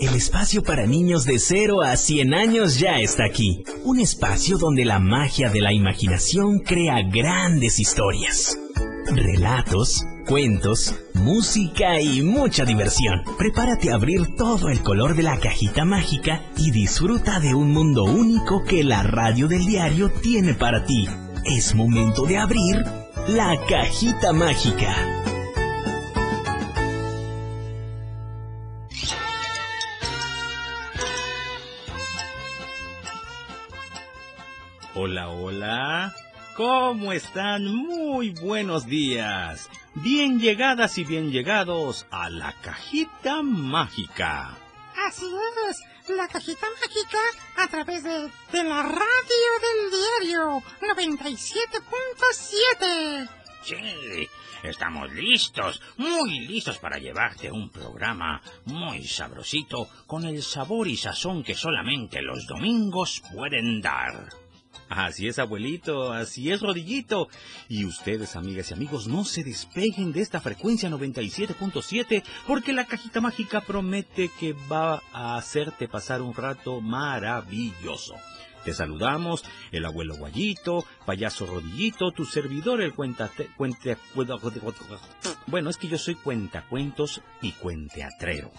El espacio para niños de 0 a 100 años ya está aquí. Un espacio donde la magia de la imaginación crea grandes historias. Relatos, cuentos, música y mucha diversión. Prepárate a abrir todo el color de la cajita mágica y disfruta de un mundo único que la radio del diario tiene para ti. Es momento de abrir la cajita mágica. ¿Cómo están? Muy buenos días. Bien llegadas y bien llegados a la cajita mágica. Así es, la cajita mágica a través de, de la radio del diario 97.7. Sí, estamos listos, muy listos para llevarte un programa muy sabrosito con el sabor y sazón que solamente los domingos pueden dar. Así es, abuelito, así es, rodillito. Y ustedes, amigas y amigos, no se despeguen de esta frecuencia 97.7 porque la cajita mágica promete que va a hacerte pasar un rato maravilloso. Te saludamos, el abuelo Guayito, payaso Rodillito, tu servidor, el cuenta... Cuente, bueno, es que yo soy cuentacuentos y cuenteatrero.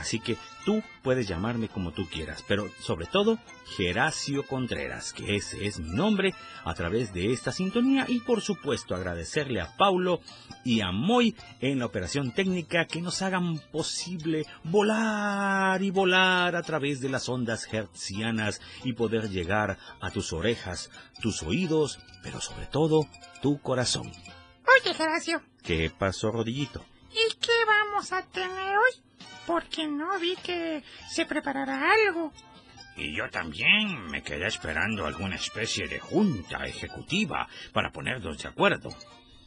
Así que tú puedes llamarme como tú quieras, pero sobre todo Geracio Contreras, que ese es mi nombre, a través de esta sintonía y por supuesto agradecerle a Paulo y a Moy en la operación técnica que nos hagan posible volar y volar a través de las ondas hertzianas y poder llegar a tus orejas, tus oídos, pero sobre todo tu corazón. Oye, Geracio. ¿Qué pasó, Rodillito? ¿Y qué vamos a tener hoy? Porque no vi que se preparara algo. Y yo también me quedé esperando alguna especie de junta ejecutiva para ponernos de acuerdo.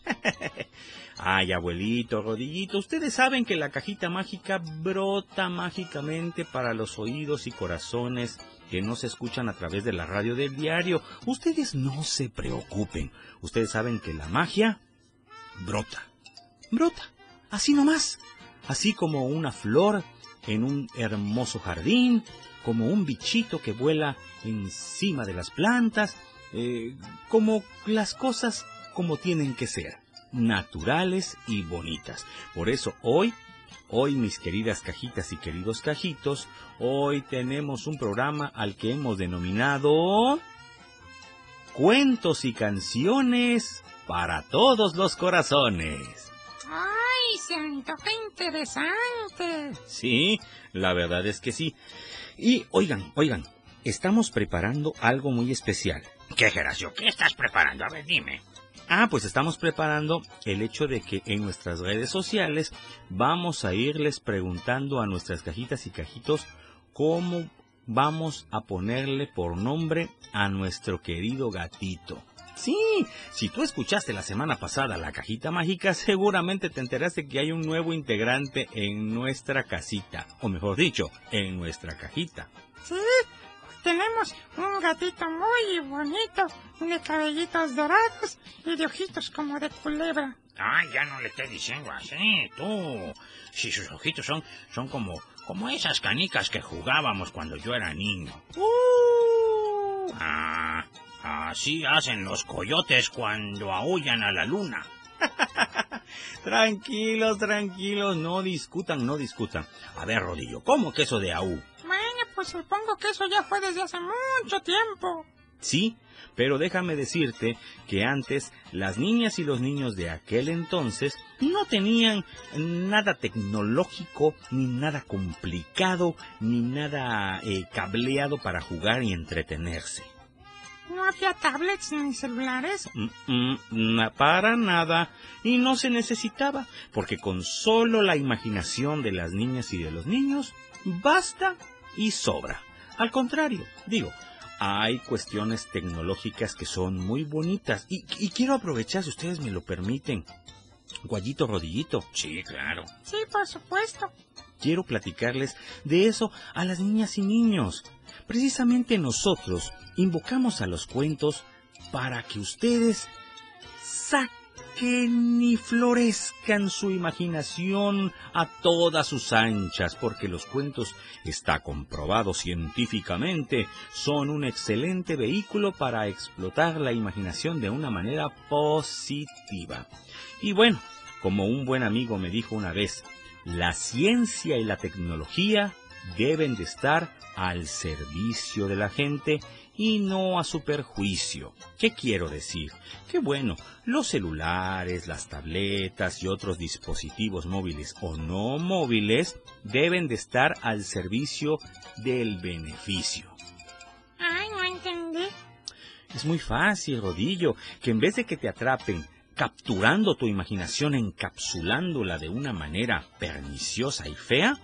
Ay, abuelito, rodillito, ustedes saben que la cajita mágica brota mágicamente para los oídos y corazones que no se escuchan a través de la radio del diario. Ustedes no se preocupen. Ustedes saben que la magia brota. Brota. Así nomás así como una flor en un hermoso jardín, como un bichito que vuela encima de las plantas, eh, como las cosas como tienen que ser, naturales y bonitas. Por eso hoy, hoy mis queridas cajitas y queridos cajitos, hoy tenemos un programa al que hemos denominado Cuentos y canciones para todos los corazones. ¡Ay, se antoja interesante! Sí, la verdad es que sí. Y oigan, oigan, estamos preparando algo muy especial. ¿Qué, Geracio? ¿Qué estás preparando? A ver, dime. Ah, pues estamos preparando el hecho de que en nuestras redes sociales vamos a irles preguntando a nuestras cajitas y cajitos cómo vamos a ponerle por nombre a nuestro querido gatito. Sí, si tú escuchaste la semana pasada la cajita mágica, seguramente te enteraste que hay un nuevo integrante en nuestra casita, o mejor dicho, en nuestra cajita. Sí, tenemos un gatito muy bonito, de cabellitos dorados y de ojitos como de culebra. Ay, ya no le estés diciendo así, tú. Si sus ojitos son, son como, como esas canicas que jugábamos cuando yo era niño. Uh. Ah, Así hacen los coyotes cuando aullan a la luna. tranquilos, tranquilos, no discutan, no discutan. A ver, Rodillo, ¿cómo que eso de AU? Bueno, pues supongo que eso ya fue desde hace mucho tiempo. Sí, pero déjame decirte que antes las niñas y los niños de aquel entonces no tenían nada tecnológico, ni nada complicado, ni nada eh, cableado para jugar y entretenerse. ¿No había tablets ni celulares? Mm, mm, para nada. Y no se necesitaba, porque con solo la imaginación de las niñas y de los niños basta y sobra. Al contrario, digo, hay cuestiones tecnológicas que son muy bonitas y, y quiero aprovechar, si ustedes me lo permiten. Guayito Rodillito. Sí, claro. Sí, por supuesto. Quiero platicarles de eso a las niñas y niños. Precisamente nosotros invocamos a los cuentos para que ustedes que ni florezcan su imaginación a todas sus anchas, porque los cuentos, está comprobado científicamente, son un excelente vehículo para explotar la imaginación de una manera positiva. Y bueno, como un buen amigo me dijo una vez, la ciencia y la tecnología deben de estar al servicio de la gente y no a su perjuicio. ¿Qué quiero decir? Que bueno, los celulares, las tabletas y otros dispositivos móviles o no móviles deben de estar al servicio del beneficio. Ay, no entendí. Es muy fácil, Rodillo, que en vez de que te atrapen capturando tu imaginación, encapsulándola de una manera perniciosa y fea,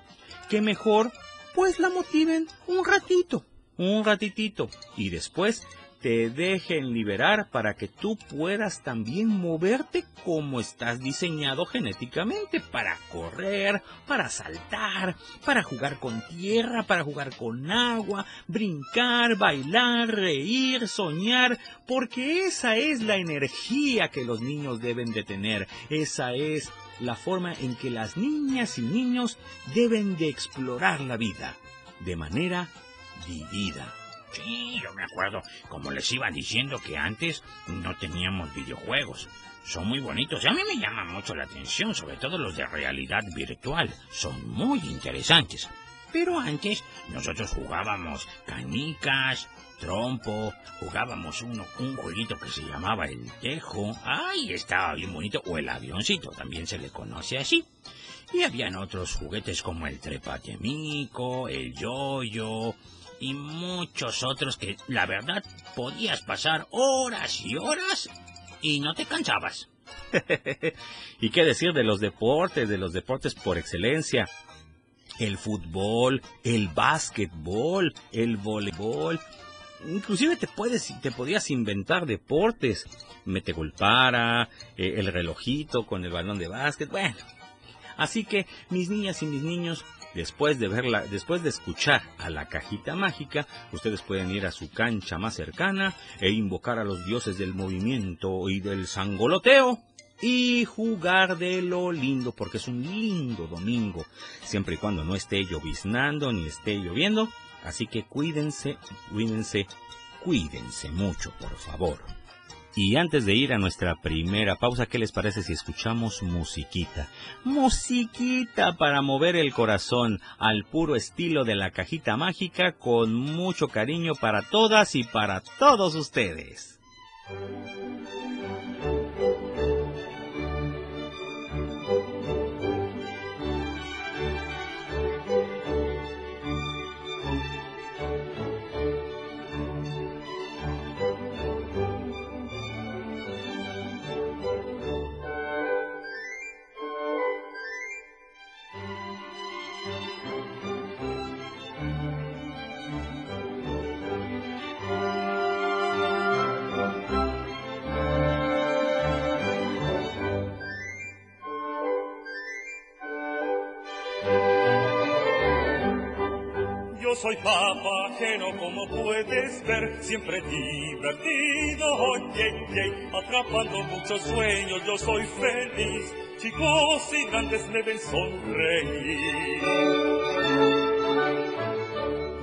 que mejor pues la motiven un ratito un ratitito y después te dejen liberar para que tú puedas también moverte como estás diseñado genéticamente, para correr, para saltar, para jugar con tierra, para jugar con agua, brincar, bailar, reír, soñar, porque esa es la energía que los niños deben de tener, esa es la forma en que las niñas y niños deben de explorar la vida, de manera vivida. Sí, yo me acuerdo, como les iba diciendo que antes no teníamos videojuegos. Son muy bonitos a mí me llama mucho la atención, sobre todo los de realidad virtual. Son muy interesantes. Pero antes nosotros jugábamos canicas, trompo, jugábamos uno, un jueguito que se llamaba el tejo. Ay, estaba bien bonito. O el avioncito, también se le conoce así. Y habían otros juguetes como el trepatemico, el yoyo, y muchos otros que la verdad podías pasar horas y horas y no te cansabas. ¿Y qué decir de los deportes, de los deportes por excelencia? El fútbol, el básquetbol, el voleibol. Inclusive te puedes, te podías inventar deportes. Mete golpara, eh, el relojito con el balón de básquet. Bueno, así que mis niñas y mis niños, Después de verla, después de escuchar a la cajita mágica, ustedes pueden ir a su cancha más cercana e invocar a los dioses del movimiento y del sangoloteo y jugar de lo lindo, porque es un lindo domingo, siempre y cuando no esté lloviznando ni esté lloviendo. Así que cuídense, cuídense, cuídense mucho, por favor. Y antes de ir a nuestra primera pausa, ¿qué les parece si escuchamos musiquita? Musiquita para mover el corazón al puro estilo de la cajita mágica con mucho cariño para todas y para todos ustedes. Soy papa ajeno como puedes ver, siempre divertido, oye, atrapando muchos sueños, yo soy feliz, chicos y grandes me sonreír.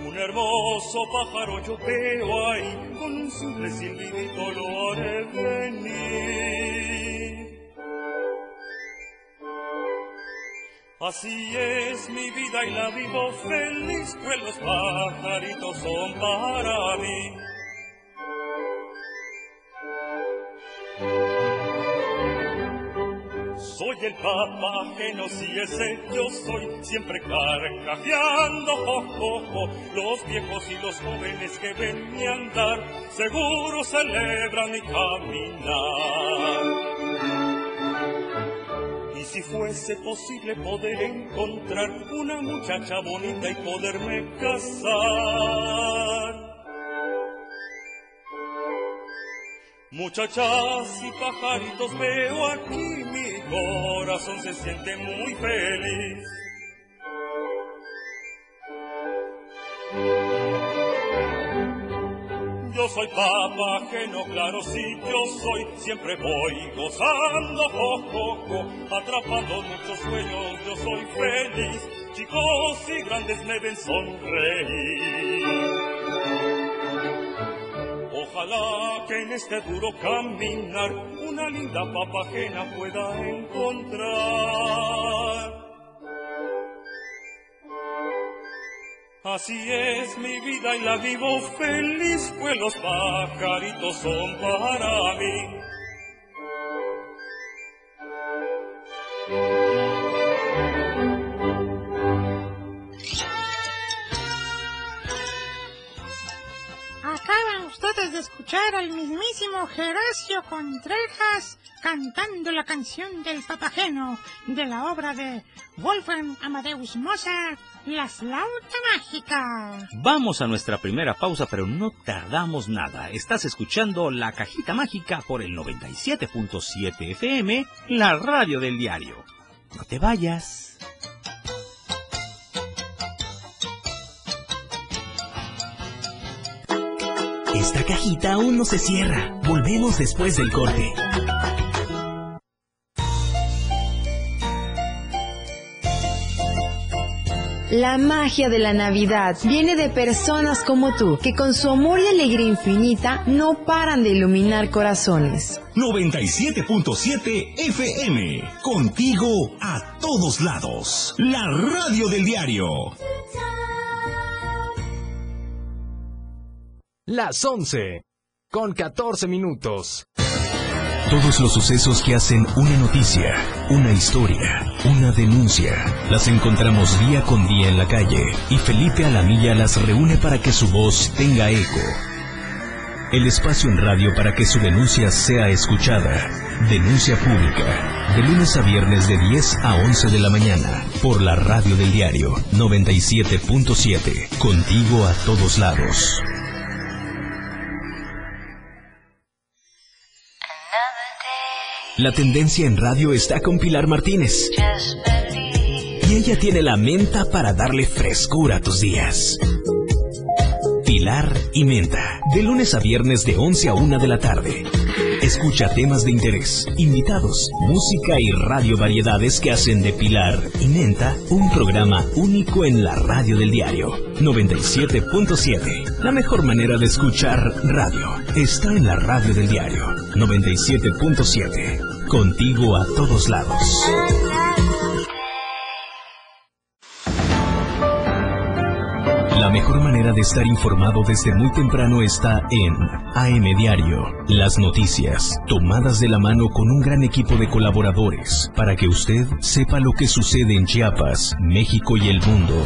Un hermoso pájaro yo veo ahí, con un simple silbidito lo haré venir. Así es mi vida y la vivo feliz, pues los pajaritos son para mí. Soy el papá que no si ese yo soy, siempre carcajeando, oh, los viejos y los jóvenes que ven mi andar, seguro celebran mi caminar si fuese posible poder encontrar una muchacha bonita y poderme casar. Muchachas y pajaritos veo aquí, mi corazón se siente muy feliz. Yo soy papageno, claro sí yo soy, siempre voy gozando, jo, atrapando muchos sueños, yo soy feliz, chicos y grandes me ven sonreír. Ojalá que en este duro caminar una linda papagena pueda encontrar. Así es mi vida y la vivo feliz, pues los pajaritos son para mí. Escuchar al mismísimo Gerasio Contreras cantando la canción del papageno de la obra de Wolfgang Amadeus Mozart la flauta mágica. Vamos a nuestra primera pausa, pero no tardamos nada. Estás escuchando La Cajita Mágica por el 97.7 FM, la radio del diario. No te vayas. Esta cajita aún no se cierra. Volvemos después del corte. La magia de la Navidad viene de personas como tú, que con su amor y alegría infinita no paran de iluminar corazones. 97.7 FM, contigo a todos lados. La radio del diario. Las 11, con 14 minutos. Todos los sucesos que hacen una noticia, una historia, una denuncia, las encontramos día con día en la calle y Felipe Alamilla las reúne para que su voz tenga eco. El espacio en radio para que su denuncia sea escuchada. Denuncia pública. De lunes a viernes de 10 a 11 de la mañana. Por la radio del diario 97.7. Contigo a todos lados. La tendencia en radio está con Pilar Martínez. Y ella tiene la menta para darle frescura a tus días. Pilar y Menta, de lunes a viernes de 11 a 1 de la tarde. Escucha temas de interés, invitados, música y radio variedades que hacen de Pilar y Menta un programa único en la radio del diario 97.7. La mejor manera de escuchar radio está en la radio del diario 97.7. Contigo a todos lados. La mejor manera de estar informado desde muy temprano está en AM Diario. Las noticias, tomadas de la mano con un gran equipo de colaboradores, para que usted sepa lo que sucede en Chiapas, México y el mundo.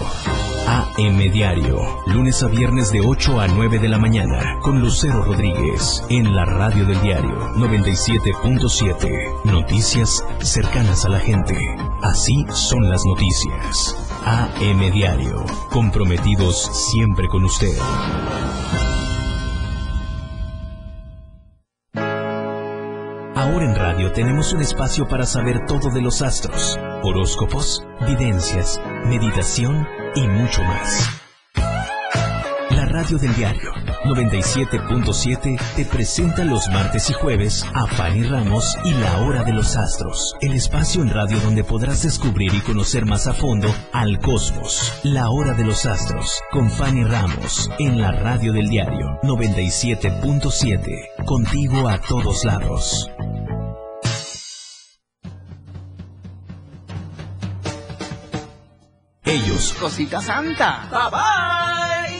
AM Diario, lunes a viernes de 8 a 9 de la mañana, con Lucero Rodríguez, en la radio del diario 97.7. Noticias cercanas a la gente. Así son las noticias. AM Diario, comprometidos siempre con usted. Ahora en radio tenemos un espacio para saber todo de los astros, horóscopos, videncias, meditación y mucho más. Radio del diario 97.7 te presenta los martes y jueves a Fanny Ramos y La Hora de los Astros, el espacio en radio donde podrás descubrir y conocer más a fondo al cosmos. La Hora de los Astros con Fanny Ramos en la radio del diario 97.7, contigo a todos lados. Ellos. Cosita Santa. Bye bye.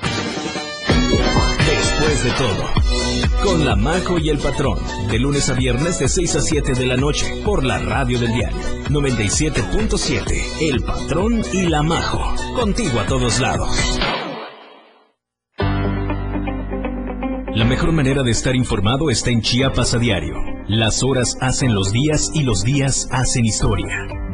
Después de todo. Con la Majo y el Patrón, de lunes a viernes de 6 a 7 de la noche, por la radio del diario 97.7, El Patrón y la Majo, contigo a todos lados. La mejor manera de estar informado está en Chiapas a diario. Las horas hacen los días y los días hacen historia.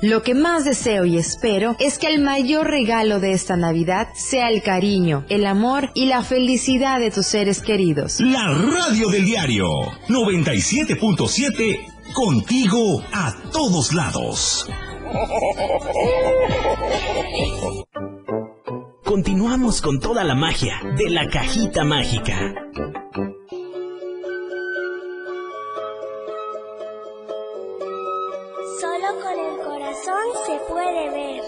Lo que más deseo y espero es que el mayor regalo de esta Navidad sea el cariño, el amor y la felicidad de tus seres queridos. La radio del diario 97.7, contigo a todos lados. Continuamos con toda la magia de la cajita mágica. Con el corazón se puede ver.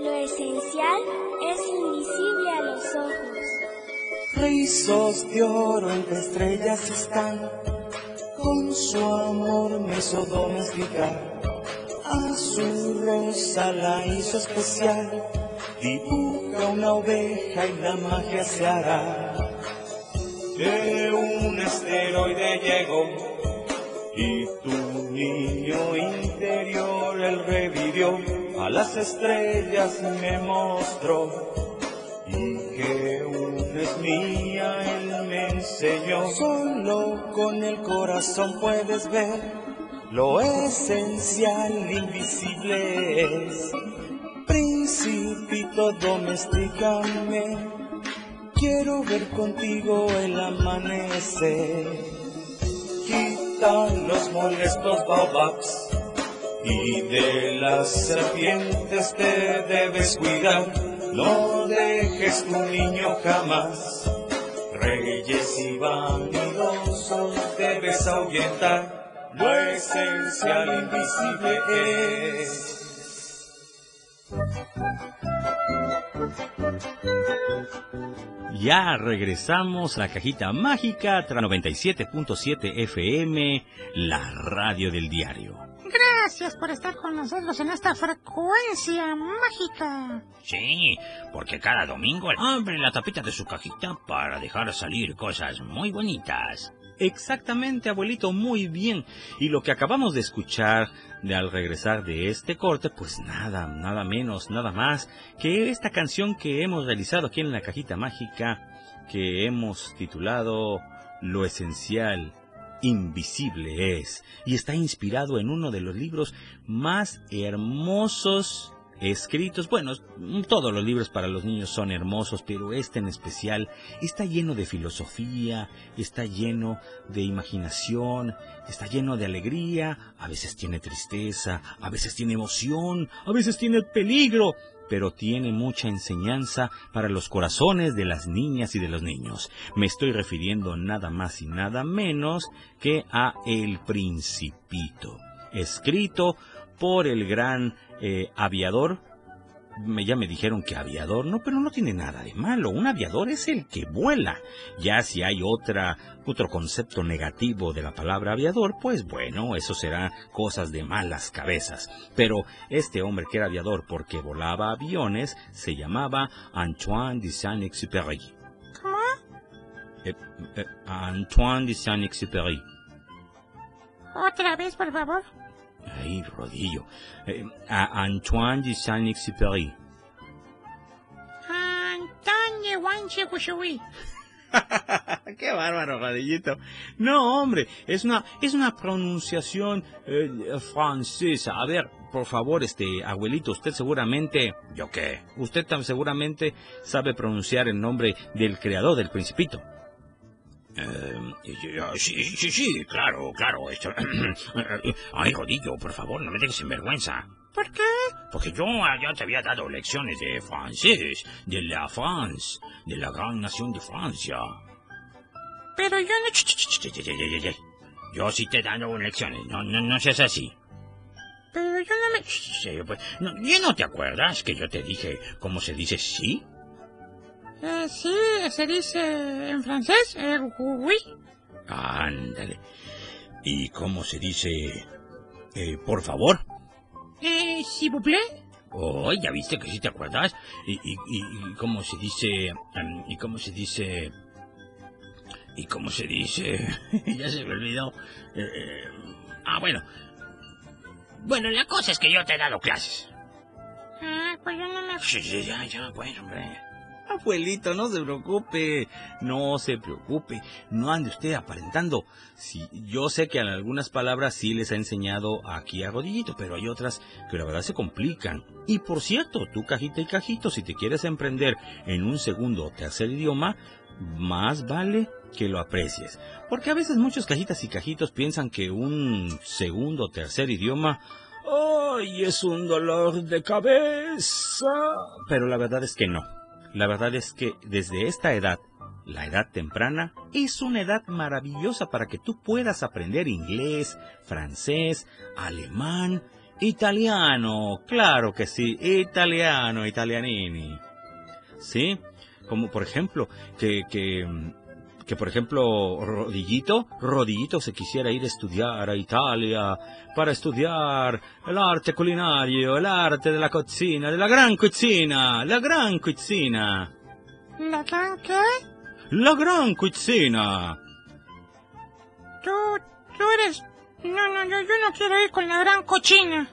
Lo esencial es invisible a los ojos. Rizos de oro entre estrellas están, con su amor me hizo domesticar. A su rosa la hizo especial, dibuja una oveja y la magia se hará. De un esteroide llegó y tu niño interior él revivió, a las estrellas me mostró y que una es mía él me enseñó. Solo con el corazón puedes ver lo esencial invisible es. Principito domesticame, quiero ver contigo el amanecer. Los molestos baobabs y de las serpientes te debes cuidar. No dejes tu niño jamás. Reyes y vanidosos debes ahuyentar. Lo esencial invisible es. Ya regresamos a la cajita mágica tra 97.7 FM, la radio del diario. Gracias por estar con nosotros en esta frecuencia mágica. Sí, porque cada domingo abre la tapita de su cajita para dejar salir cosas muy bonitas. Exactamente, abuelito, muy bien. Y lo que acabamos de escuchar de al regresar de este corte, pues nada, nada menos, nada más que esta canción que hemos realizado aquí en la cajita mágica, que hemos titulado Lo esencial invisible es, y está inspirado en uno de los libros más hermosos escritos. Bueno, todos los libros para los niños son hermosos, pero este en especial está lleno de filosofía, está lleno de imaginación, está lleno de alegría, a veces tiene tristeza, a veces tiene emoción, a veces tiene peligro, pero tiene mucha enseñanza para los corazones de las niñas y de los niños. Me estoy refiriendo nada más y nada menos que a El Principito, escrito por el gran eh, aviador. Me, ya me dijeron que aviador, no, pero no tiene nada de malo. Un aviador es el que vuela. Ya si hay otra, otro concepto negativo de la palabra aviador, pues bueno, eso será cosas de malas cabezas. Pero este hombre que era aviador porque volaba aviones se llamaba Antoine de Saint-Exupéry. ¿Cómo? Eh, eh, Antoine de Saint-Exupéry. Otra vez, por favor. Ay, rodillo. Eh, a Antoine de Saint-Exupéry. Guanche Cuchuy. Qué bárbaro, rodillito. No, hombre, es una, es una pronunciación eh, francesa. A ver, por favor, este abuelito, usted seguramente, ¿yo qué? Usted tan seguramente sabe pronunciar el nombre del creador del Principito. Eh, sí, sí, sí, claro, claro. Esto... Ay, rodillo, por favor, no me dejes en vergüenza. ¿Por qué? Porque yo ya te había dado lecciones de francés, de la France, de la gran nación de Francia. Pero yo no... Yo sí te he dado lecciones, no, no, no seas así. Pero yo no me... Sí, pues, no, ¿Ya no te acuerdas que yo te dije cómo se dice sí? Eh, sí, se dice en francés, eh, oui. Ándale. ¿Y cómo se dice, eh, por favor? Eh, s'il vous plaît. Oh, ya viste que sí te acuerdas. ¿Y, y, y, cómo se dice? Em, ¿Y cómo se dice? ¿Y cómo se dice? ya se me olvidó. Eh, eh, ah, bueno. Bueno, la cosa es que yo te he dado clases. Ah, pues yo no me... Sí, sí, ya, ya, pues, hombre. Abuelito, no se preocupe, no se preocupe, no ande usted aparentando. Sí, yo sé que en algunas palabras sí les ha enseñado aquí a Rodillito, pero hay otras que la verdad se complican. Y por cierto, tú cajita y cajito, si te quieres emprender en un segundo o tercer idioma, más vale que lo aprecies. Porque a veces muchos cajitas y cajitos piensan que un segundo o tercer idioma ¡Ay, es un dolor de cabeza! Pero la verdad es que no. La verdad es que desde esta edad, la edad temprana, es una edad maravillosa para que tú puedas aprender inglés, francés, alemán, italiano, claro que sí, italiano, italianini. ¿Sí? Como por ejemplo, que, que que por ejemplo Rodillito, Rodillito se quisiera ir a estudiar a Italia para estudiar el arte culinario, el arte de la cocina, de la gran cocina, la gran cocina. ¿La gran qué? La gran cocina. Tú, tú eres... No, no, yo, yo no quiero ir con la gran cochina.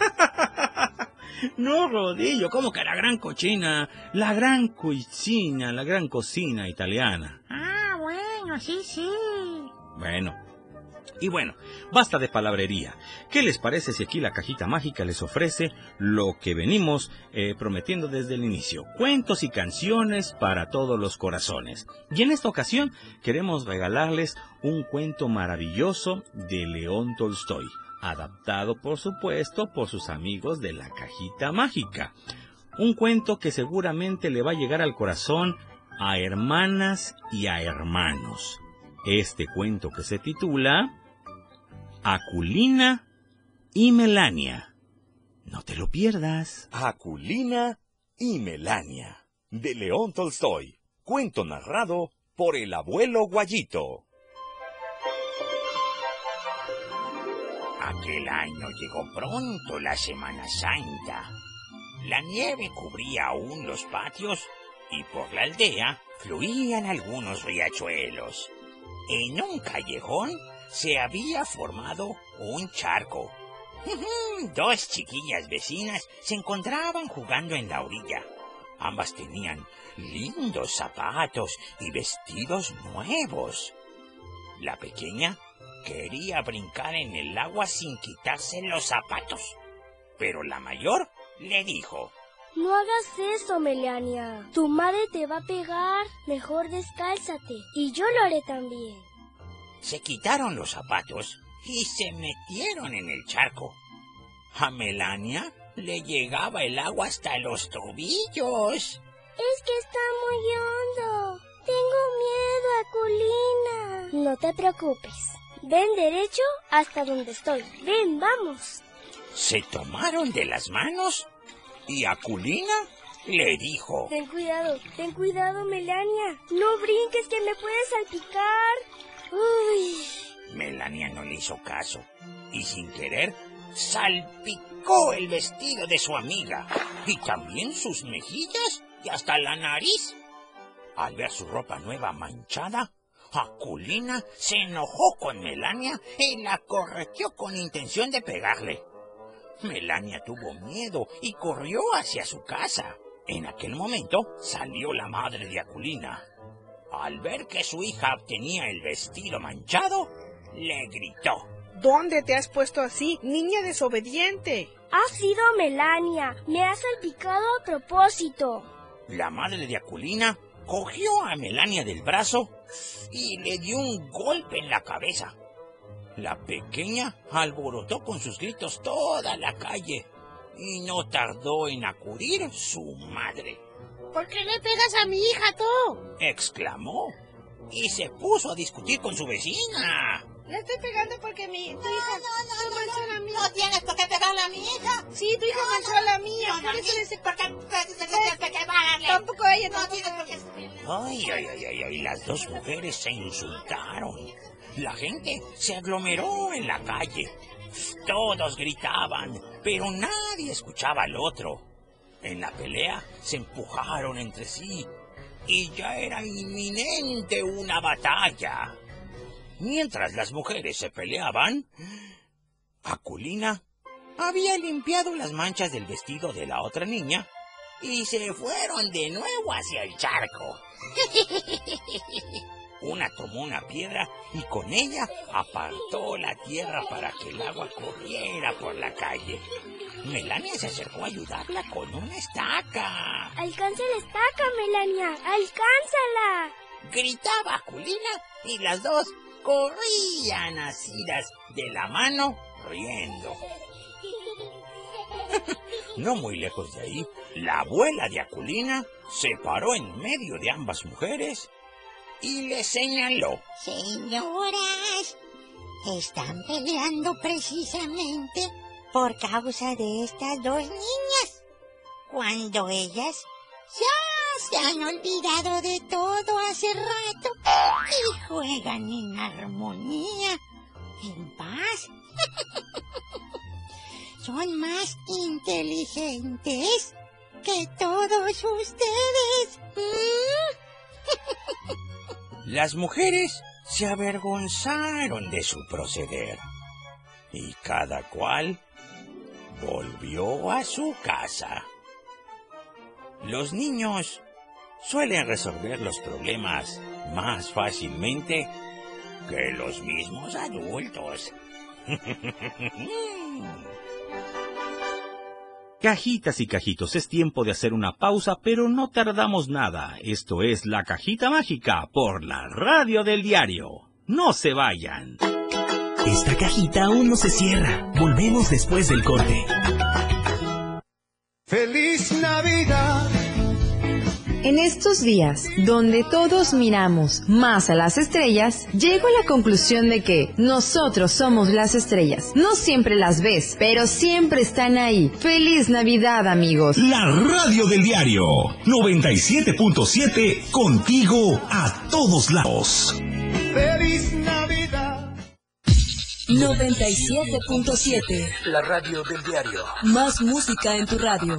no, Rodillo, ¿cómo que la gran cochina? La gran cocina, la gran cocina italiana. Ah, sí, sí. Bueno. Y bueno, basta de palabrería. ¿Qué les parece si aquí la cajita mágica les ofrece lo que venimos eh, prometiendo desde el inicio? Cuentos y canciones para todos los corazones. Y en esta ocasión queremos regalarles un cuento maravilloso de León Tolstoy, adaptado por supuesto por sus amigos de la cajita mágica. Un cuento que seguramente le va a llegar al corazón a hermanas y a hermanos. Este cuento que se titula Aculina y Melania. No te lo pierdas. Aculina y Melania, de León Tolstoy. Cuento narrado por el abuelo Guayito. Aquel año llegó pronto la Semana Santa. La nieve cubría aún los patios y por la aldea fluían algunos riachuelos. En un callejón se había formado un charco. Dos chiquillas vecinas se encontraban jugando en la orilla. Ambas tenían lindos zapatos y vestidos nuevos. La pequeña quería brincar en el agua sin quitarse los zapatos, pero la mayor le dijo, no hagas eso, Melania. Tu madre te va a pegar. Mejor descálzate. Y yo lo haré también. Se quitaron los zapatos y se metieron en el charco. A Melania le llegaba el agua hasta los tobillos. Es que está muy hondo. Tengo miedo, Aculina. No te preocupes. Ven derecho hasta donde estoy. Ven, vamos. Se tomaron de las manos y Aculina le dijo... Ten cuidado, ten cuidado, Melania. No brinques que me puedes salpicar. Uy. Melania no le hizo caso y sin querer salpicó el vestido de su amiga y también sus mejillas y hasta la nariz. Al ver su ropa nueva manchada, Aculina se enojó con Melania y la corregió con intención de pegarle. Melania tuvo miedo y corrió hacia su casa. En aquel momento salió la madre de Aculina. Al ver que su hija tenía el vestido manchado, le gritó. ¿Dónde te has puesto así, niña desobediente? Ha sido Melania. Me ha salpicado a propósito. La madre de Aculina cogió a Melania del brazo y le dio un golpe en la cabeza. La pequeña alborotó con sus gritos toda la calle y no tardó en acudir su madre. ¿Por qué le pegas a mi hija tú? exclamó y se puso a discutir con su vecina. Le estoy pegando porque mi tu hija no, no, no, manchó no, la mía. No tienes por qué pegarle a mi hija. Sí, tu hija manchó a la mía. No, por no, eso le ¿Por qué pegarle? Tampoco ella, No tienes por qué... Ay, ay, ay, ay, ay, las dos mujeres se insultaron. La gente se aglomeró en la calle. Todos gritaban, pero nadie escuchaba al otro. En la pelea se empujaron entre sí y ya era inminente una batalla. Mientras las mujeres se peleaban, Aculina había limpiado las manchas del vestido de la otra niña y se fueron de nuevo hacia el charco. Una tomó una piedra y con ella apartó la tierra para que el agua corriera por la calle. Melania se acercó a ayudarla con una estaca. ¡Alcanza la estaca, Melania! ¡Alcánzala! Gritaba Julina y las dos corrían asidas de la mano riendo. No muy lejos de ahí, la abuela de Aculina se paró en medio de ambas mujeres y le señaló. Señoras, están peleando precisamente por causa de estas dos niñas, cuando ellas ya se han olvidado de todo hace rato y juegan en armonía, en paz. Son más inteligentes que todos ustedes. Las mujeres se avergonzaron de su proceder y cada cual volvió a su casa. Los niños suelen resolver los problemas más fácilmente que los mismos adultos. Cajitas y cajitos, es tiempo de hacer una pausa, pero no tardamos nada. Esto es La Cajita Mágica por la radio del diario. No se vayan. Esta cajita aún no se cierra. Volvemos después del corte. ¡Feliz! En estos días, donde todos miramos más a las estrellas, llego a la conclusión de que nosotros somos las estrellas. No siempre las ves, pero siempre están ahí. ¡Feliz Navidad, amigos! La radio del diario 97.7 contigo a todos lados. ¡Feliz Navidad! 97.7 La radio del diario. Más música en tu radio.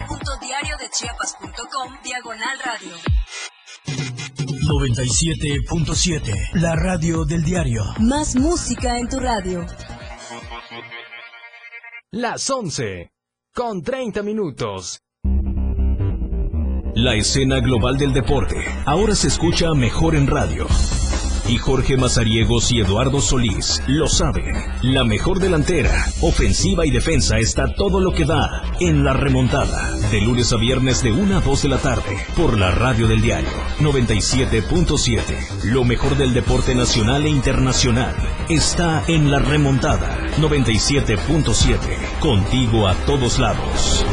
www.diariodechiapas.com Diagonal Radio. 97.7. La radio del diario. Más música en tu radio. Las 11. Con 30 minutos. La escena global del deporte ahora se escucha mejor en radio. Y Jorge Mazariegos y Eduardo Solís lo saben. La mejor delantera, ofensiva y defensa está todo lo que da en la remontada. De lunes a viernes de 1 a 2 de la tarde por la radio del diario 97.7. Lo mejor del deporte nacional e internacional está en la remontada 97.7. Contigo a todos lados.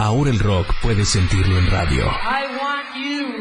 Ahora el rock puedes sentirlo en radio.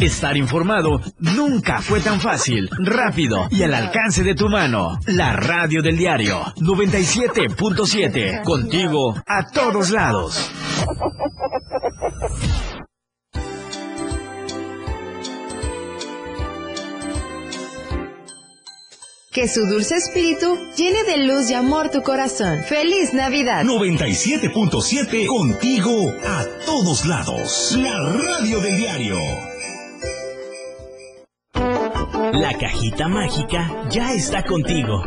Estar informado nunca fue tan fácil, rápido y al alcance de tu mano. La radio del diario 97.7. Contigo a todos lados. Que su dulce espíritu llene de luz y amor tu corazón. ¡Feliz Navidad! 97.7 Contigo a todos lados. La radio del diario. La cajita mágica ya está contigo.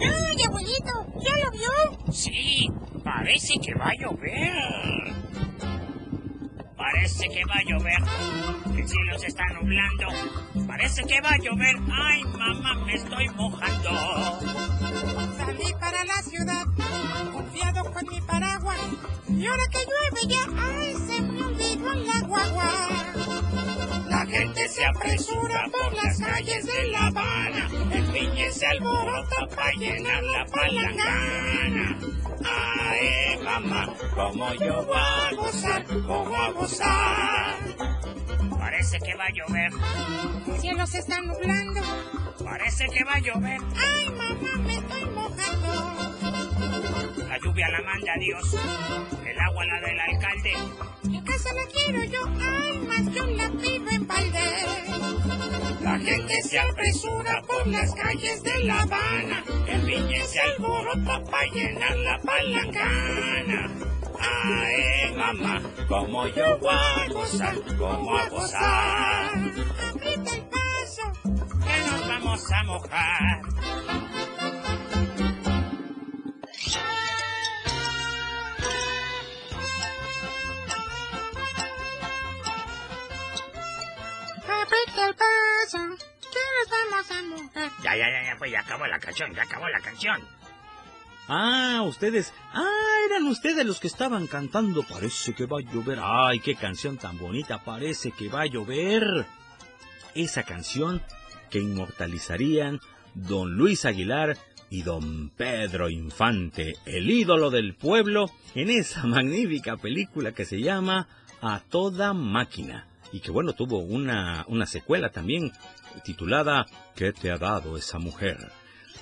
¡Ay, abuelito! ¿Ya lo vio? Sí, parece que va a llover. Parece que va a llover. El cielo se está nublando. Parece que va a llover. Ay, mamá, me estoy mojando. Salí para la ciudad, confiado con mi paraguas. Y ahora que llueve ya, ay, se me olvidó la guagua. La gente se apresura por las calles de La Habana. El piñe se alborota para llenar la palangana. Ay, mamá, como yo voy a gozar, como a gozar. Parece que va a llover. El cielo se está nublando. Parece que va a llover. Ay, mamá, me estoy mojando. La lluvia la manda Dios. El agua la del alcalde. Casa la quiero yo. Ay, más yo la pido en balde. La gente se apresura por las calles de La Habana. El viñe se alborota para llenar la palangana. Ay, mamá, como yo voy a gozar, como a gozar. Aprieta el paso, que nos vamos a mojar. Aprieta el paso, que nos vamos a mojar. Ya, ya, ya, ya, pues ya acabó la canción, ya acabó la canción. Ah, ustedes. Ah, eran ustedes los que estaban cantando. Parece que va a llover. Ay, qué canción tan bonita. Parece que va a llover. Esa canción que inmortalizarían don Luis Aguilar y don Pedro Infante, el ídolo del pueblo, en esa magnífica película que se llama A Toda Máquina. Y que bueno, tuvo una, una secuela también titulada ¿Qué te ha dado esa mujer?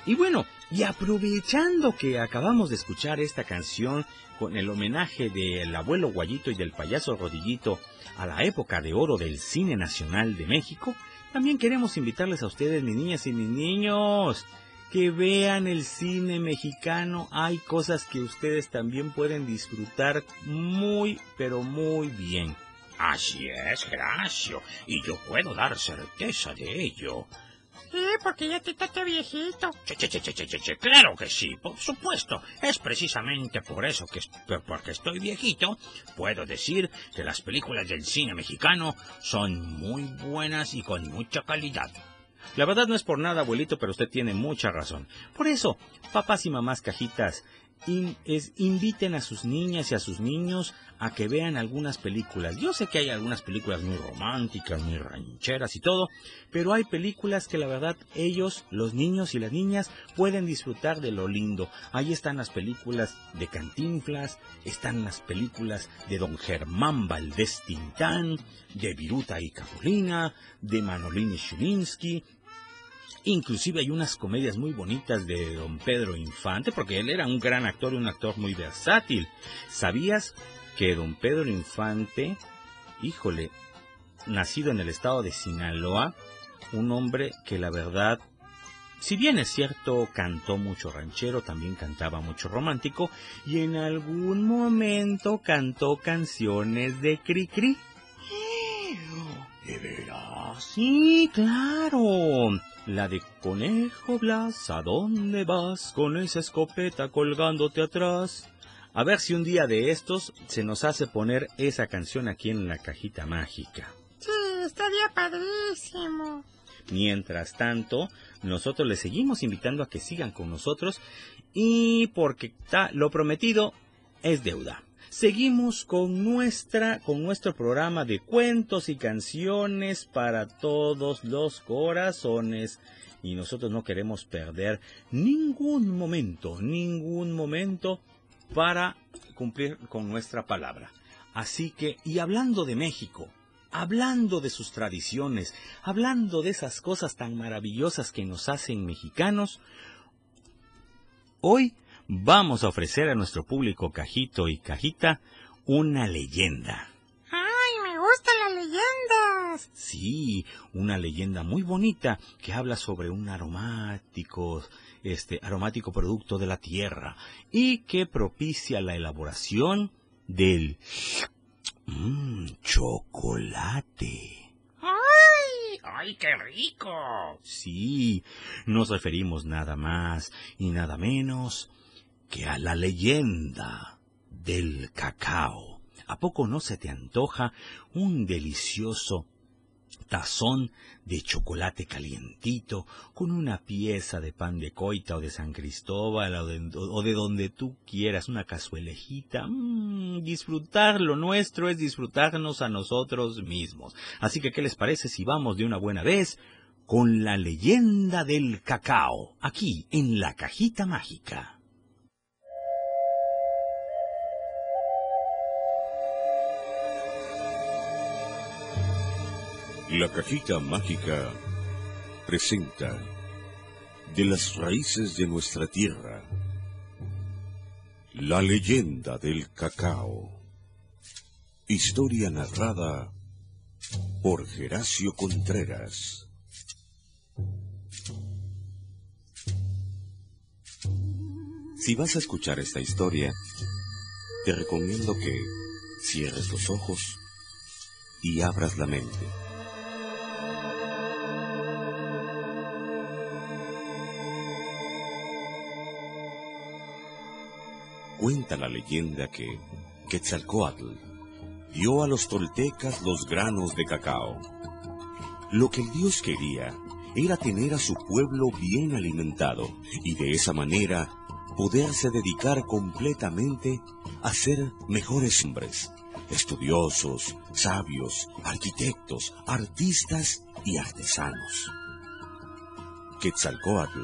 Y bueno, y aprovechando que acabamos de escuchar esta canción con el homenaje del abuelo Guayito y del payaso Rodillito a la época de oro del cine nacional de México, también queremos invitarles a ustedes, mis niñas y mis niños, que vean el cine mexicano. Hay cosas que ustedes también pueden disfrutar muy, pero muy bien. Así es, Gracio, y yo puedo dar certeza de ello. Sí, porque ya te estás viejito. Che, che, che, che, che, che, claro que sí, por supuesto. Es precisamente por eso que, porque estoy viejito, puedo decir que las películas del cine mexicano son muy buenas y con mucha calidad. La verdad no es por nada, abuelito, pero usted tiene mucha razón. Por eso, papás y mamás cajitas, es, inviten a sus niñas y a sus niños a que vean algunas películas. Yo sé que hay algunas películas muy románticas, muy rancheras y todo, pero hay películas que la verdad ellos, los niños y las niñas, pueden disfrutar de lo lindo. Ahí están las películas de Cantinflas, están las películas de don Germán Valdés Tintán, de Viruta y Capulina, de Manolini Shulinsky, Inclusive hay unas comedias muy bonitas de don Pedro Infante, porque él era un gran actor y un actor muy versátil. ¿Sabías que don Pedro Infante, híjole, nacido en el estado de Sinaloa, un hombre que la verdad, si bien es cierto, cantó mucho ranchero, también cantaba mucho romántico, y en algún momento cantó canciones de Cricri. ¿De veras? Sí, claro. La de Conejo Blas, ¿a dónde vas con esa escopeta colgándote atrás? A ver si un día de estos se nos hace poner esa canción aquí en la cajita mágica. Sí, estaría padrísimo. Mientras tanto, nosotros les seguimos invitando a que sigan con nosotros y porque ta, lo prometido es deuda. Seguimos con nuestra con nuestro programa de cuentos y canciones para todos los corazones y nosotros no queremos perder ningún momento, ningún momento para cumplir con nuestra palabra. Así que, y hablando de México, hablando de sus tradiciones, hablando de esas cosas tan maravillosas que nos hacen mexicanos, hoy vamos a ofrecer a nuestro público cajito y cajita una leyenda. ¡Ay, me gustan las leyendas! Sí, una leyenda muy bonita que habla sobre un aromático, este aromático producto de la tierra y que propicia la elaboración del mmm, chocolate. ¡Ay! ¡Ay, qué rico! Sí, nos referimos nada más y nada menos que a la leyenda del cacao. ¿A poco no se te antoja un delicioso tazón de chocolate calientito con una pieza de pan de coita o de San Cristóbal o de, donde tú quieras, una cazuelejita. Mm, disfrutar lo nuestro es disfrutarnos a nosotros mismos. Así que, ¿qué les parece si vamos de una buena vez con la leyenda del cacao, aquí en la cajita mágica? La cajita mágica presenta de las raíces de nuestra tierra la leyenda del cacao. Historia narrada por Geracio Contreras. Si vas a escuchar esta historia, te recomiendo que cierres los ojos y abras la mente. Cuenta la leyenda que Quetzalcoatl dio a los toltecas los granos de cacao. Lo que el dios quería era tener a su pueblo bien alimentado y de esa manera poderse dedicar completamente a ser mejores hombres, estudiosos, sabios, arquitectos, artistas y artesanos. Quetzalcoatl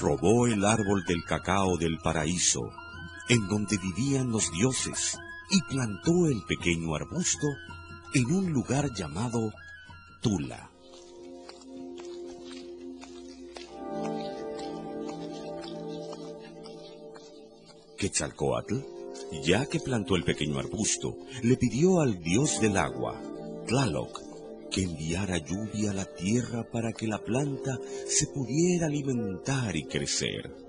robó el árbol del cacao del paraíso en donde vivían los dioses, y plantó el pequeño arbusto en un lugar llamado Tula. Quetzalcoatl, ya que plantó el pequeño arbusto, le pidió al dios del agua, Tlaloc, que enviara lluvia a la tierra para que la planta se pudiera alimentar y crecer.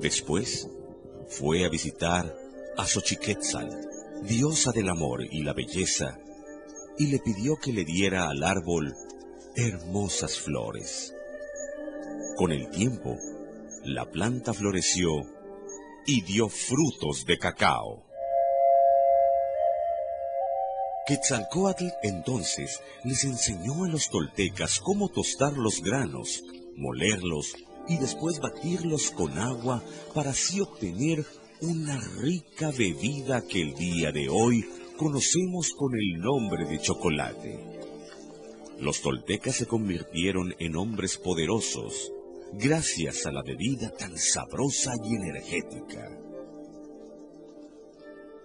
Después fue a visitar a Xochiquetzal, diosa del amor y la belleza, y le pidió que le diera al árbol hermosas flores. Con el tiempo, la planta floreció y dio frutos de cacao. Quetzalcoatl entonces les enseñó a los toltecas cómo tostar los granos, molerlos y después batirlos con agua para así obtener una rica bebida que el día de hoy conocemos con el nombre de chocolate. Los toltecas se convirtieron en hombres poderosos gracias a la bebida tan sabrosa y energética.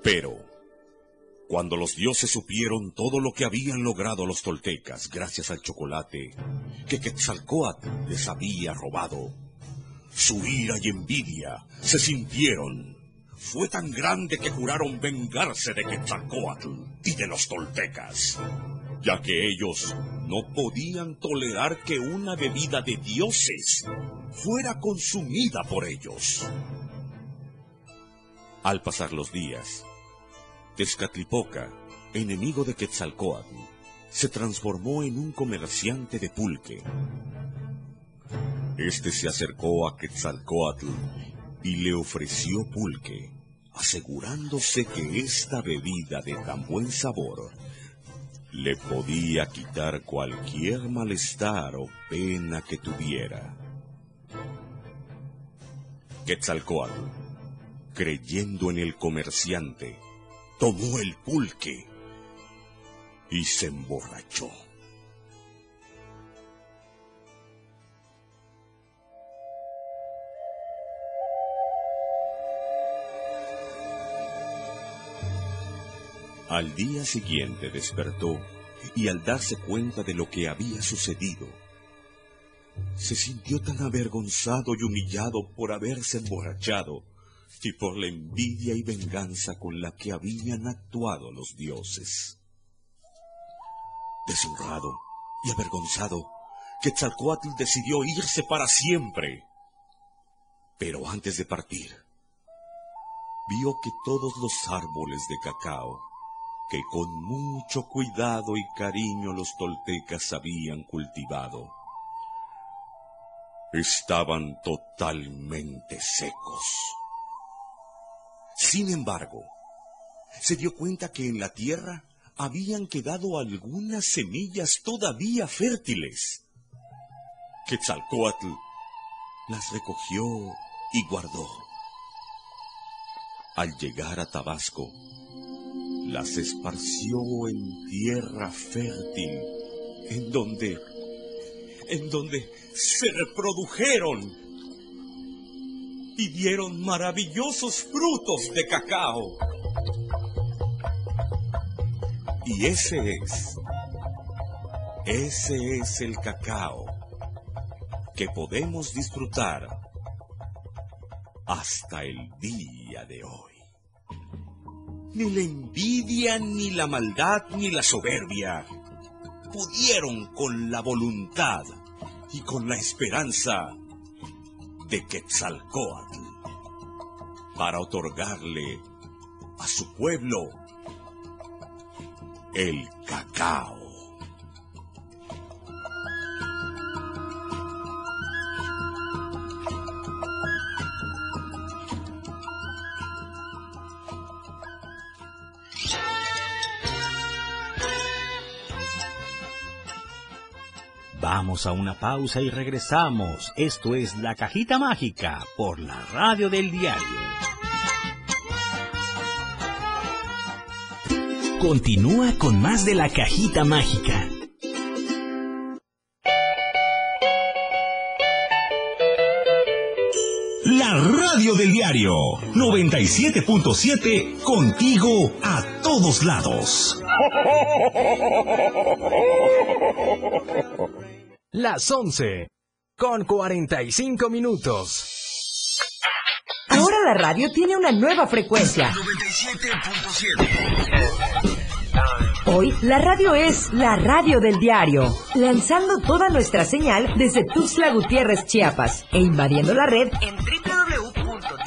Pero, cuando los dioses supieron todo lo que habían logrado los toltecas gracias al chocolate que Quetzalcoatl les había robado, su ira y envidia se sintieron. Fue tan grande que juraron vengarse de Quetzalcoatl y de los toltecas, ya que ellos no podían tolerar que una bebida de dioses fuera consumida por ellos. Al pasar los días, Tezcatlipoca, enemigo de Quetzalcoatl, se transformó en un comerciante de pulque. Este se acercó a Quetzalcoatl y le ofreció pulque, asegurándose que esta bebida de tan buen sabor le podía quitar cualquier malestar o pena que tuviera. Quetzalcoatl, creyendo en el comerciante, tomó el pulque y se emborrachó. Al día siguiente despertó y al darse cuenta de lo que había sucedido, se sintió tan avergonzado y humillado por haberse emborrachado y por la envidia y venganza con la que habían actuado los dioses. Deshonrado y avergonzado, Quetzalcoatl decidió irse para siempre. Pero antes de partir, vio que todos los árboles de cacao, que con mucho cuidado y cariño los toltecas habían cultivado, estaban totalmente secos. Sin embargo, se dio cuenta que en la tierra habían quedado algunas semillas todavía fértiles. Quetzalcoatl las recogió y guardó. Al llegar a Tabasco, las esparció en tierra fértil, en donde, en donde se reprodujeron y dieron maravillosos frutos de cacao. Y ese es, ese es el cacao que podemos disfrutar hasta el día de hoy. Ni la envidia, ni la maldad, ni la soberbia pudieron con la voluntad y con la esperanza de Quetzalcoatl para otorgarle a su pueblo el cacao. Vamos a una pausa y regresamos. Esto es La Cajita Mágica por la radio del diario. Continúa con más de La Cajita Mágica. La radio del diario 97.7 contigo a todos lados. Las 11 con 45 minutos. Ahora la radio tiene una nueva frecuencia. 97.7. Hoy la radio es la radio del diario, lanzando toda nuestra señal desde Tuxtla Gutiérrez, Chiapas, e invadiendo la red en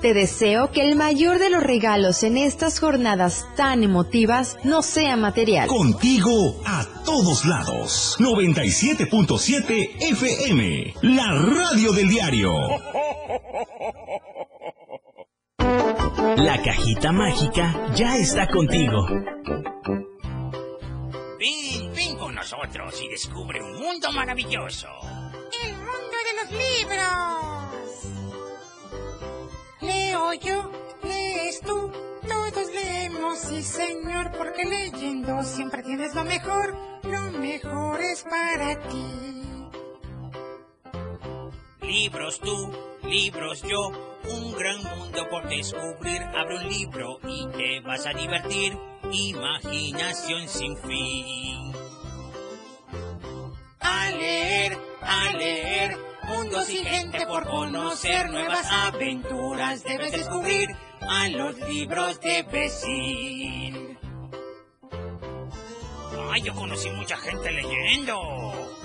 Te deseo que el mayor de los regalos en estas jornadas tan emotivas no sea material. Contigo a todos lados. 97.7 FM. La radio del diario. La cajita mágica ya está contigo. Ven, ven con nosotros y descubre un mundo maravilloso. El mundo de los libros. Leo yo, lees tú, todos leemos, sí señor, porque leyendo siempre tienes lo mejor, lo mejor es para ti. Libros tú, libros yo, un gran mundo por descubrir. Abre un libro y te vas a divertir. Imaginación sin fin. A leer, a leer, mundos y gente por conocer. Nuevas aventuras debes descubrir. A los libros debes ir. Ay, yo conocí mucha gente leyendo.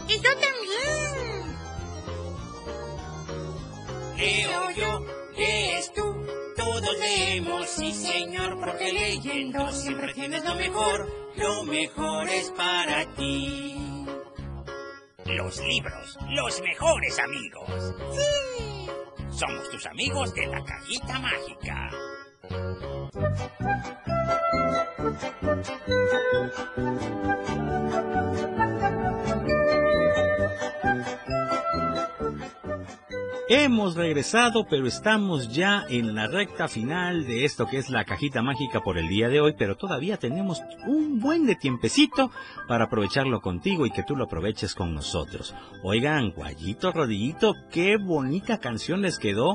Y yo también. Leo yo, lees tú, todos leemos, sí señor, porque leyendo siempre tienes lo mejor, lo mejor es para ti. Los libros, los mejores amigos. Sí. Somos tus amigos de la cajita mágica. Hemos regresado, pero estamos ya en la recta final de esto que es la cajita mágica por el día de hoy, pero todavía tenemos un buen de tiempecito para aprovecharlo contigo y que tú lo aproveches con nosotros. Oigan, Guayito Rodillito, qué bonita canción les quedó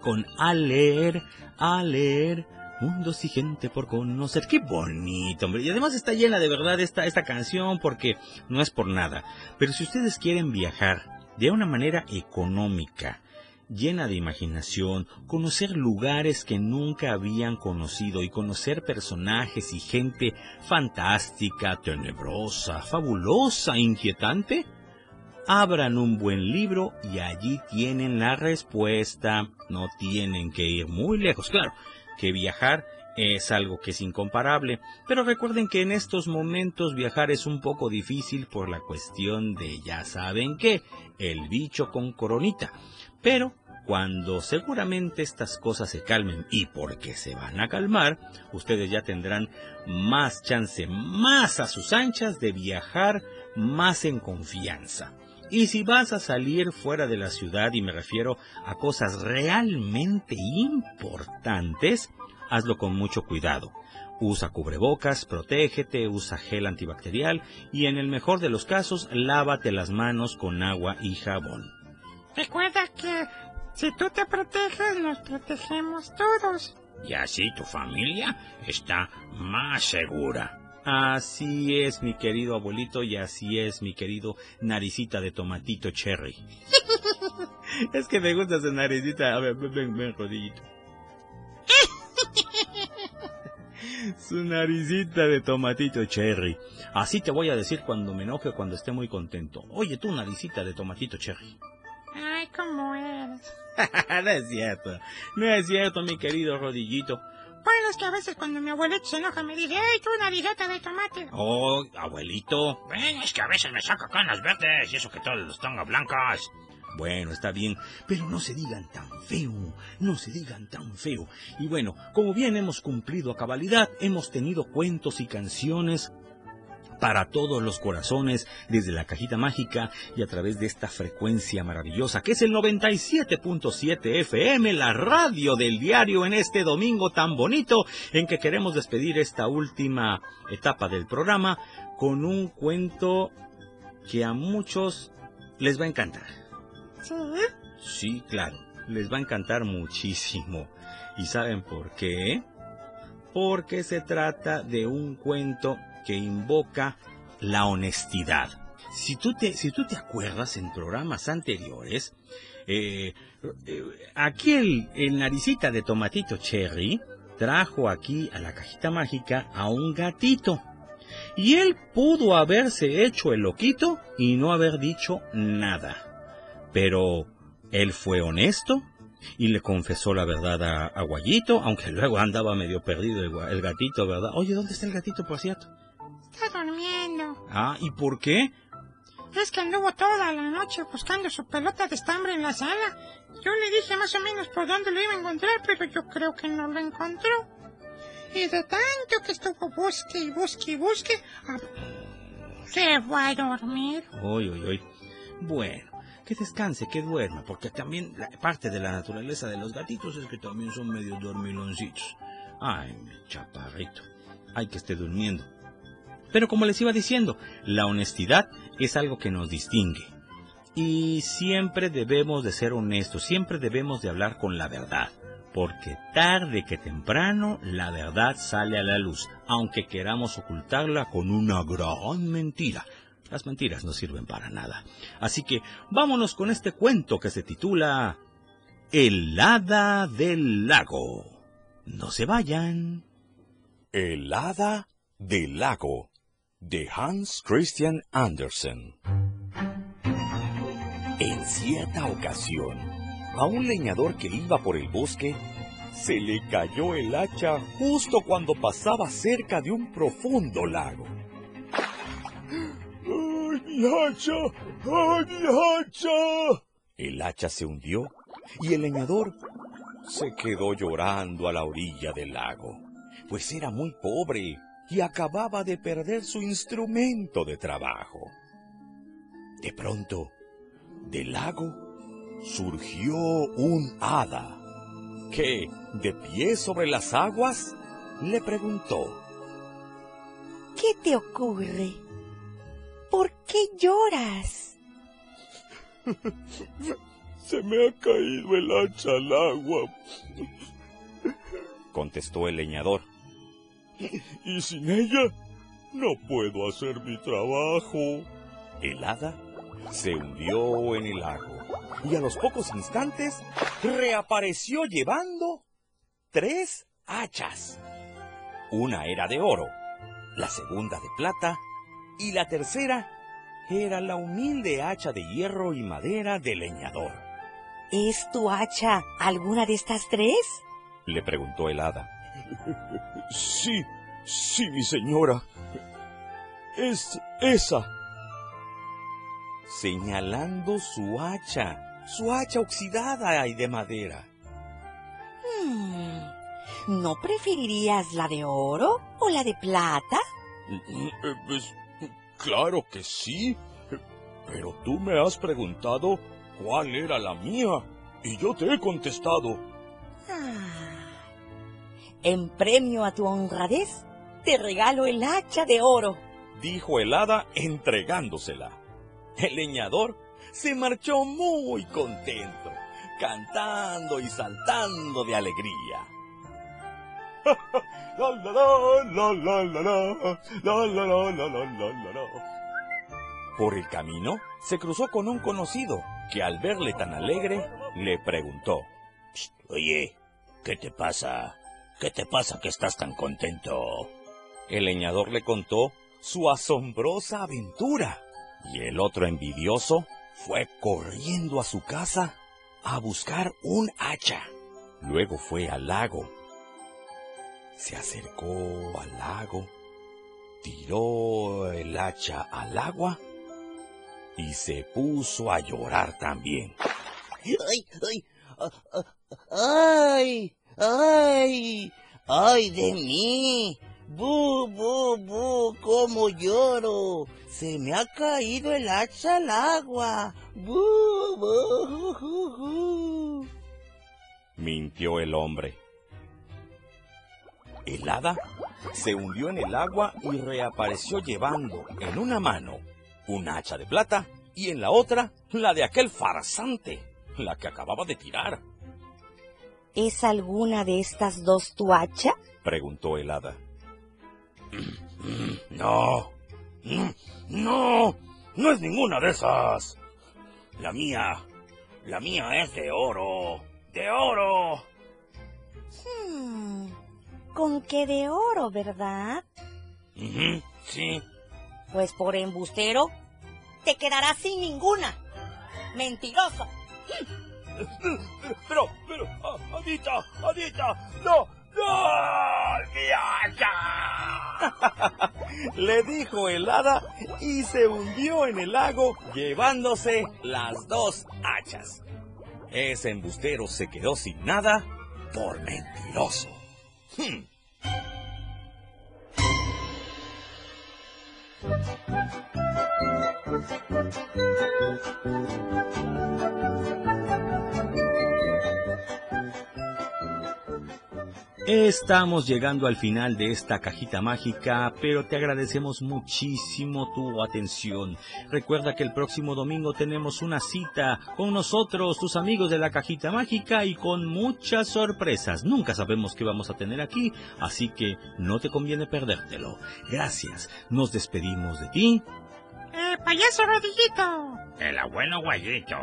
con A leer, a leer, mundos y gente por conocer. Qué bonito, hombre. Y además está llena de verdad esta, esta canción porque no es por nada. Pero si ustedes quieren viajar, de una manera económica, llena de imaginación, conocer lugares que nunca habían conocido y conocer personajes y gente fantástica, tenebrosa, fabulosa, inquietante? Abran un buen libro y allí tienen la respuesta. No tienen que ir muy lejos. Claro, que viajar es algo que es incomparable, pero recuerden que en estos momentos viajar es un poco difícil por la cuestión de ya saben qué, el bicho con coronita. Pero cuando seguramente estas cosas se calmen y porque se van a calmar, ustedes ya tendrán más chance, más a sus anchas de viajar más en confianza. Y si vas a salir fuera de la ciudad, y me refiero a cosas realmente importantes, hazlo con mucho cuidado. Usa cubrebocas, protégete, usa gel antibacterial y en el mejor de los casos, lávate las manos con agua y jabón. Recuerda que si tú te proteges, nos protegemos todos. Y así tu familia está más segura. Así es, mi querido abuelito, y así es, mi querido naricita de tomatito cherry. es que me gusta esa naricita. A ver, ven, ven, rodillito. Su naricita de tomatito cherry. Así te voy a decir cuando me enoje, cuando esté muy contento. Oye, tú, naricita de tomatito cherry. Ay, ¿cómo eres? no es cierto. No es cierto, mi querido rodillito. Bueno, es que a veces cuando mi abuelito se enoja me dice, ¡Ey, tú, naricita de tomate! Oh, abuelito. Ven, es que a veces me saca canas verdes y eso que todas las tengo blancas. Bueno, está bien, pero no se digan tan feo, no se digan tan feo. Y bueno, como bien hemos cumplido a cabalidad, hemos tenido cuentos y canciones para todos los corazones desde la cajita mágica y a través de esta frecuencia maravillosa que es el 97.7 FM, la radio del diario en este domingo tan bonito en que queremos despedir esta última etapa del programa con un cuento que a muchos les va a encantar. ¿Sí? claro. Les va a encantar muchísimo. ¿Y saben por qué? Porque se trata de un cuento que invoca la honestidad. Si tú te, si tú te acuerdas en programas anteriores, eh, eh, aquí el naricita de tomatito cherry trajo aquí a la cajita mágica a un gatito. Y él pudo haberse hecho el loquito y no haber dicho nada. Pero él fue honesto y le confesó la verdad a, Guayito, aunque luego andaba medio perdido el, gatito, ¿verdad? Oye, ¿dónde está el gatito, por cierto? Está durmiendo. Ah, ¿y por qué? Es que anduvo toda la noche buscando su pelota de estambre en la sala. Yo le dije más o menos por dónde lo iba a encontrar, pero yo creo que no lo encontró. Y de tanto que estuvo busque y busque y busque, ah, se fue a dormir. Uy, uy, uy. Bueno, que descanse, que duerma, porque también la, parte de la naturaleza de los gatitos es que también son medio dormiloncitos. Ay, mi chaparrito, hay que esté durmiendo. Pero como les iba diciendo, la honestidad es algo que nos distingue. Y siempre debemos de ser honestos, siempre debemos de hablar con la verdad, porque tarde que temprano la verdad sale a la luz, aunque queramos ocultarla con una gran mentira. Las mentiras no sirven para nada. Así que vámonos con este cuento que se titula El hada del lago. No se vayan. El hada del lago de Hans Christian Andersen. En cierta ocasión, a un leñador que iba por el bosque, se le cayó el hacha justo cuando pasaba cerca de un profundo lago ¡Mi hacha! ¡Ay, mi hacha! El hacha se hundió y el leñador se quedó llorando a la orilla del lago, pues era muy pobre y acababa de perder su instrumento de trabajo. De pronto, del lago surgió un hada que, de pie sobre las aguas, le preguntó. ¿Qué te ocurre? ¿Por qué lloras? Se me ha caído el hacha al agua, contestó el leñador. Y sin ella no puedo hacer mi trabajo. El hada se hundió en el lago y a los pocos instantes reapareció llevando tres hachas. Una era de oro, la segunda de plata y la tercera era la humilde hacha de hierro y madera de leñador. ¿Es tu hacha alguna de estas tres? Le preguntó el hada. Sí, sí, mi señora. Es esa. Señalando su hacha, su hacha oxidada y de madera. Hmm, ¿No preferirías la de oro o la de plata? Eh, pues claro que sí. Pero tú me has preguntado cuál era la mía y yo te he contestado. Ah, en premio a tu honradez, te regalo el hacha de oro, dijo el hada entregándosela. El leñador se marchó muy contento, cantando y saltando de alegría. Por el camino se cruzó con un conocido que al verle tan alegre le preguntó. Oye, ¿qué te pasa? ¿Qué te pasa que estás tan contento? El leñador le contó su asombrosa aventura y el otro envidioso fue corriendo a su casa a buscar un hacha. Luego fue al lago. Se acercó al lago, tiró el hacha al agua y se puso a llorar también. ¡Ay, ay! ¡Ay! ¡Ay! ¡Ay de mí! ¡Bu, bu, bu! ¡Cómo lloro! Se me ha caído el hacha al agua. ¡Bu, bu! Mintió el hombre. El hada se hundió en el agua y reapareció llevando en una mano un hacha de plata y en la otra la de aquel farsante, la que acababa de tirar. ¿Es alguna de estas dos tu hacha? preguntó el hada. No, no, no es ninguna de esas. La mía, la mía es de oro, de oro. Hmm, con qué de oro, ¿verdad? sí. Pues por embustero, te quedarás sin ninguna. Mentiroso. Pero, pero, Adita, Adita, no, no, mi hacha. Le dijo el hada y se hundió en el lago llevándose las dos hachas. Ese embustero se quedó sin nada por mentiroso. Hmm. Estamos llegando al final de esta cajita mágica, pero te agradecemos muchísimo tu atención. Recuerda que el próximo domingo tenemos una cita con nosotros, tus amigos de la cajita mágica, y con muchas sorpresas. Nunca sabemos qué vamos a tener aquí, así que no te conviene perdértelo. Gracias, nos despedimos de ti. Eh, payaso rodillito. El abuelo guayito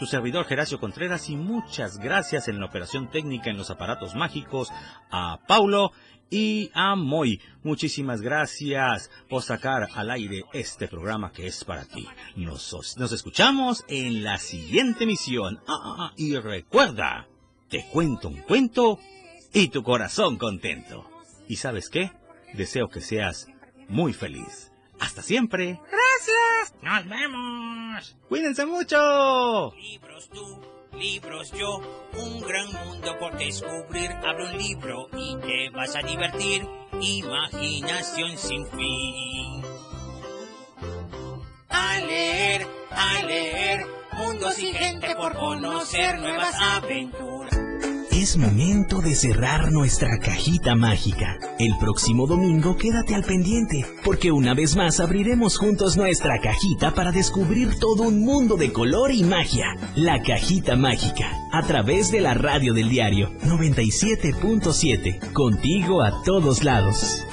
tu servidor Geracio Contreras y muchas gracias en la operación técnica en los aparatos mágicos a Paulo y a Moy. Muchísimas gracias por sacar al aire este programa que es para ti. Nos, nos escuchamos en la siguiente emisión. Ah, ah, ah, y recuerda, te cuento un cuento y tu corazón contento. ¿Y sabes qué? Deseo que seas muy feliz. Hasta siempre. Gracias. Nos vemos. Cuídense mucho. Libros tú, libros yo, un gran mundo por descubrir. Abre un libro y te vas a divertir. Imaginación sin fin. A leer, a leer, mundos y gente por conocer nuevas aventuras. Es momento de cerrar nuestra cajita mágica. El próximo domingo quédate al pendiente, porque una vez más abriremos juntos nuestra cajita para descubrir todo un mundo de color y magia. La cajita mágica, a través de la radio del diario 97.7, contigo a todos lados.